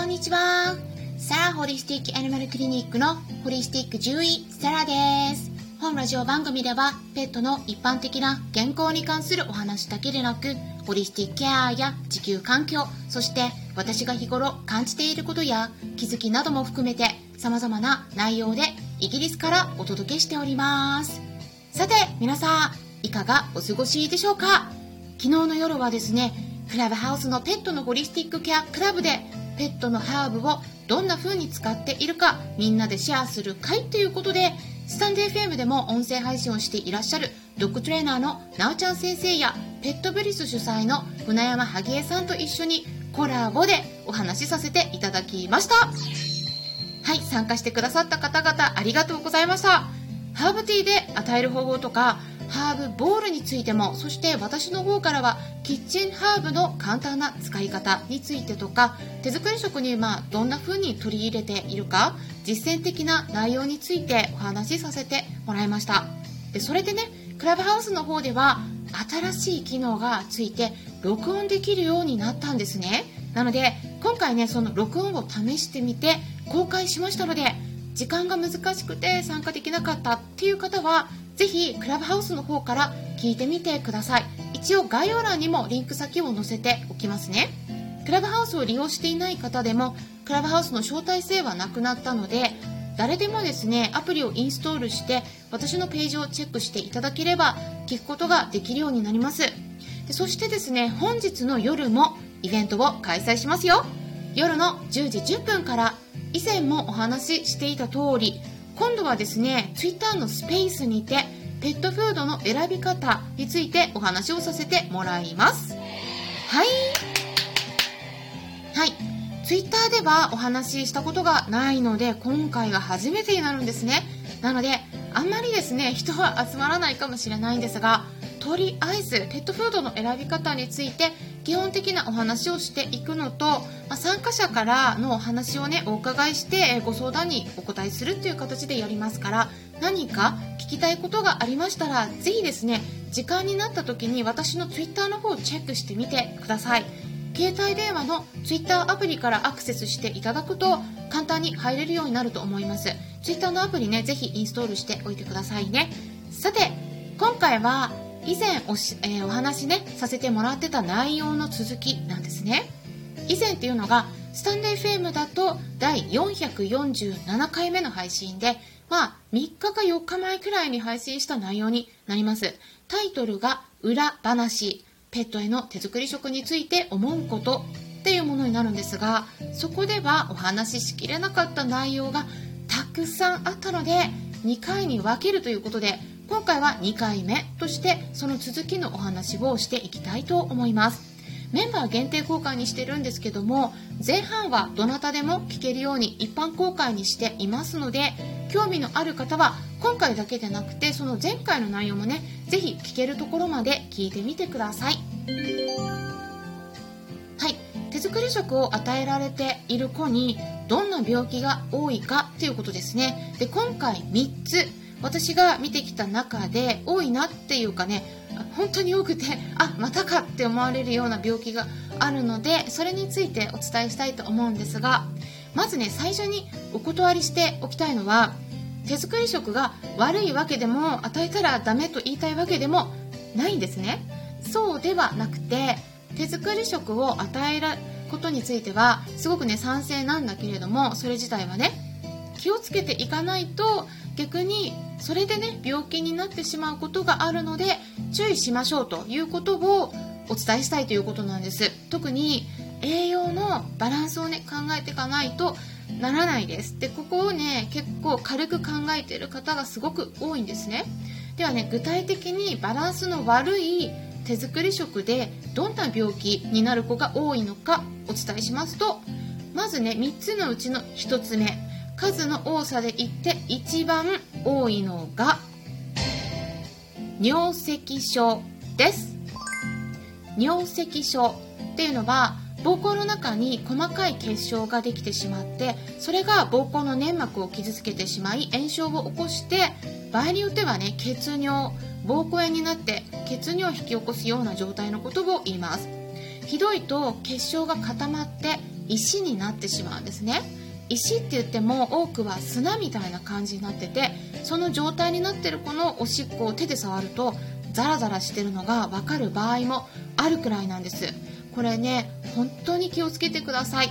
こんにちは。サラホリスティックアニマルクリニックのホリスティック獣医サラです。本ラジオ番組ではペットの一般的な健康に関するお話だけでなく、ホリスティックケアや地球環境、そして私が日頃感じていることや気づきなども含めて様々な内容でイギリスからお届けしております。さて、皆さん、いかがお過ごしでしょうか？昨日の夜はですね、クラブハウスのペットのホリスティックケアクラブでペットのハーブをどんな風に使っているかみんなでシェアする会ということでスタンデー FM でも音声配信をしていらっしゃるドッグトレーナーのなおちゃん先生やペットブリス主催の船山萩江さんと一緒にコラボでお話しさせていただきました。はい参加してくださった方々ありがとうございました。ハーブティーで与える方法とかハーブボールについてもそして私の方からはキッチンハーブの簡単な使い方についてとか手作り食にまあどんな風に取り入れているか実践的な内容についてお話しさせてもらいました。でそれでねクラブハウスの方では新しい機能がついて録音できるようになったんですね。なので今回ねその録音を試してみて公開しましたので時間が難しくて参加できなかったっていう方はぜひクラブハウスの方から聞いてみてください。一応概要欄にもリンク先を載せておきますね。クラブハウスを利用していない方でもクラブハウスの招待制はなくなったので誰でもですねアプリをインストールして私のページをチェックしていただければ聞くことができるようになります。でそしてですね本日の夜もイベントを開催しますよ。夜の10時10分から以前もお話ししていた通り今度はですね Twitter のスペースにてペットフードの選び方についてお話をさせてもらいます。はい。はい。Twitter ではお話ししたことがないので今回が初めてになるんですね。なのであんまりですね人は集まらないかもしれないんですがとりあえずペットフードの選び方について基本的なお話をしていくのと、まあ、参加者からのお話をねお伺いしてご相談にお答えするっていう形でやりますから何か聞きたいことがありましたらぜひですね時間になった時に私の Twitter の方をチェックしてみてください。携帯電話の Twitter アプリからアクセスしていただくと簡単に入れるようになると思います。Twitter のアプリねぜひインストールしておいてくださいね。さて今回は以前おし、えー、お話ねさせてもらってた内容の続きなんですね。以前っていうのがスタンレー FM だと第447回目の配信でまあ3日か4日前くらいに配信した内容になります。タイトルが裏話ペットへの手作り食について思うことっていうものになるんですがそこではお話ししきれなかった内容がたくさんあったので2回に分けるということで今回は2回目としてその続きのお話をしていきたいと思います。メンバー限定公開にしてるんですけども前半はどなたでも聞けるように一般公開にしていますので興味のある方は今回だけでなくてその前回の内容もね是非聞けるところまで聞いてみてください。はい。手作り食を与えられている子にどんな病気が多いかということですね。で今回3つ。私が見てきた中で多いなっていうかね本当に多くてあまたかって思われるような病気があるのでそれについてお伝えしたいと思うんですがまずね最初にお断りしておきたいのは手作り食が悪いわけでも与えたらダメと言いたいわけでもないんですね。そうではなくて手作り食を与えることについてはすごくね賛成なんだけれどもそれ自体はね気をつけていかないと逆にそれでね病気になってしまうことがあるので注意しましょうということをお伝えしたいということなんです。特に栄養のバランスをね考えていかないとならないです。でここをね結構軽く考えている方がすごく多いんですね。ではね具体的にバランスの悪い手作り食でどんな病気になる子が多いのかお伝えしますとまずね3つのうちの1つ目。数の多さで言って一番多いのが尿石症です。尿石症っていうのは膀胱の中に細かい結晶ができてしまってそれが膀胱の粘膜を傷つけてしまい炎症を起こして場合によってはね血尿膀胱炎になって血尿を引き起こすような状態のことを言います。ひどいと結晶が固まって石になってしまうんですね。石って言っても多くは砂みたいな感じになっててその状態になってるこのおしっこを手で触るとザラザラしてるのが分かる場合もあるくらいなんです。これね本当に気をつけてください。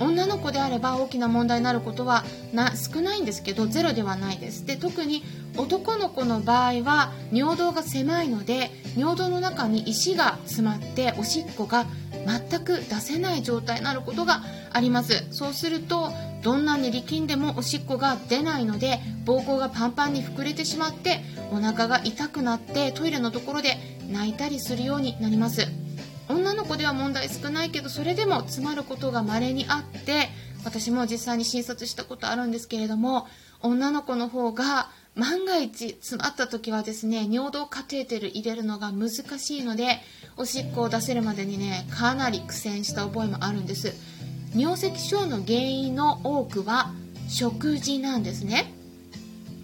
女の子であれば大きな問題になることはな少ないんですけどゼロではないです。で特に男の子の場合は尿道が狭いので尿道の中に石が詰まっておしっこが全く出せない状態になることがあります。そうするとどんなに力んでもおしっこが出ないので膀胱がパンパンに膨れてしまってお腹が痛くなってトイレのところで泣いたりするようになります。女の子では問題少ないけどそれでも詰まることが稀にあって私も実際に診察したことあるんですけれども女の子の方が万が一詰まった時はですね尿道カテーテル入れるのが難しいのでおしっこを出せるまでにねかなり苦戦した覚えもあるんです。尿石症の原因の多くは食事なんですね。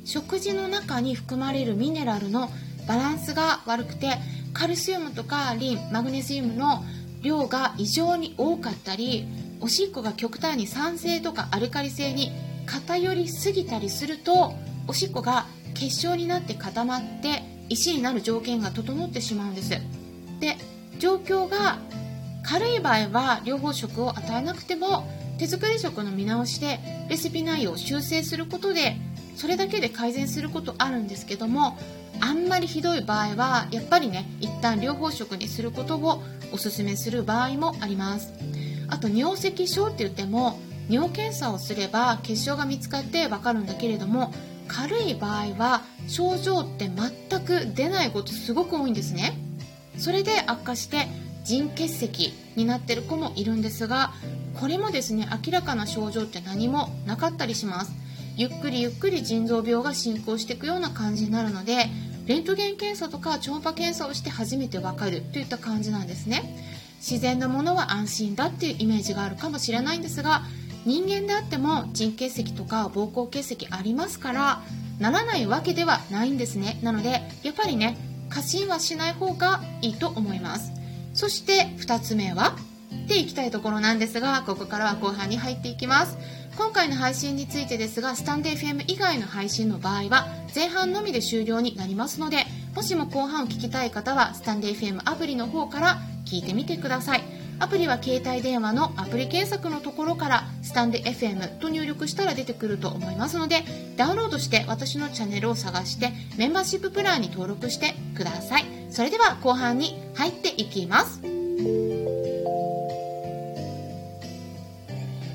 食事の中に含まれるミネラルのバランスが悪くてカルシウムとかリンマグネシウムの量が異常に多かったりおしっこが極端に酸性とかアルカリ性に偏りすぎたりするとおしっこが結晶になって固まって石になる条件が整ってしまうんです。で状況が軽い場合は両方食を与えなくても手作り食の見直しでレシピ内容を修正することでそれだけで改善することあるんですけどもあんまりひどい場合はやっぱりね一旦両方食にすることをおすすめする場合もあります。あと尿石症って言っても尿検査をすれば結晶が見つかってわかるんだけれども軽い場合は症状って全く出ないことすごく多いんですね。それで悪化して腎結石になってる子もいるんですがこれもですね明らかな症状って何もなかったりします。ゆっくりゆっくり腎臓病が進行していくような感じになるのでレントゲン検査とか超音波検査をして初めてわかるといった感じなんですね。自然のものは安心だっていうイメージがあるかもしれないんですが人間であっても腎結石とか膀胱結石ありますからならないわけではないんですね。なのでやっぱりね過信はしない方がいいと思います。そして2つ目はっていきたいところなんですがここからは後半に入っていきます。今回の配信についてですがスタンデー FM 以外の配信の場合は前半のみで終了になりますのでもしも後半を聞きたい方はスタンデー FM アプリの方から聞いてみてください。アプリは携帯電話のアプリ検索のところからスタンデ FM と入力したら出てくると思いますのでダウンロードして私のチャンネルを探してメンバーシッププランに登録してください。それでは後半に入っていきます。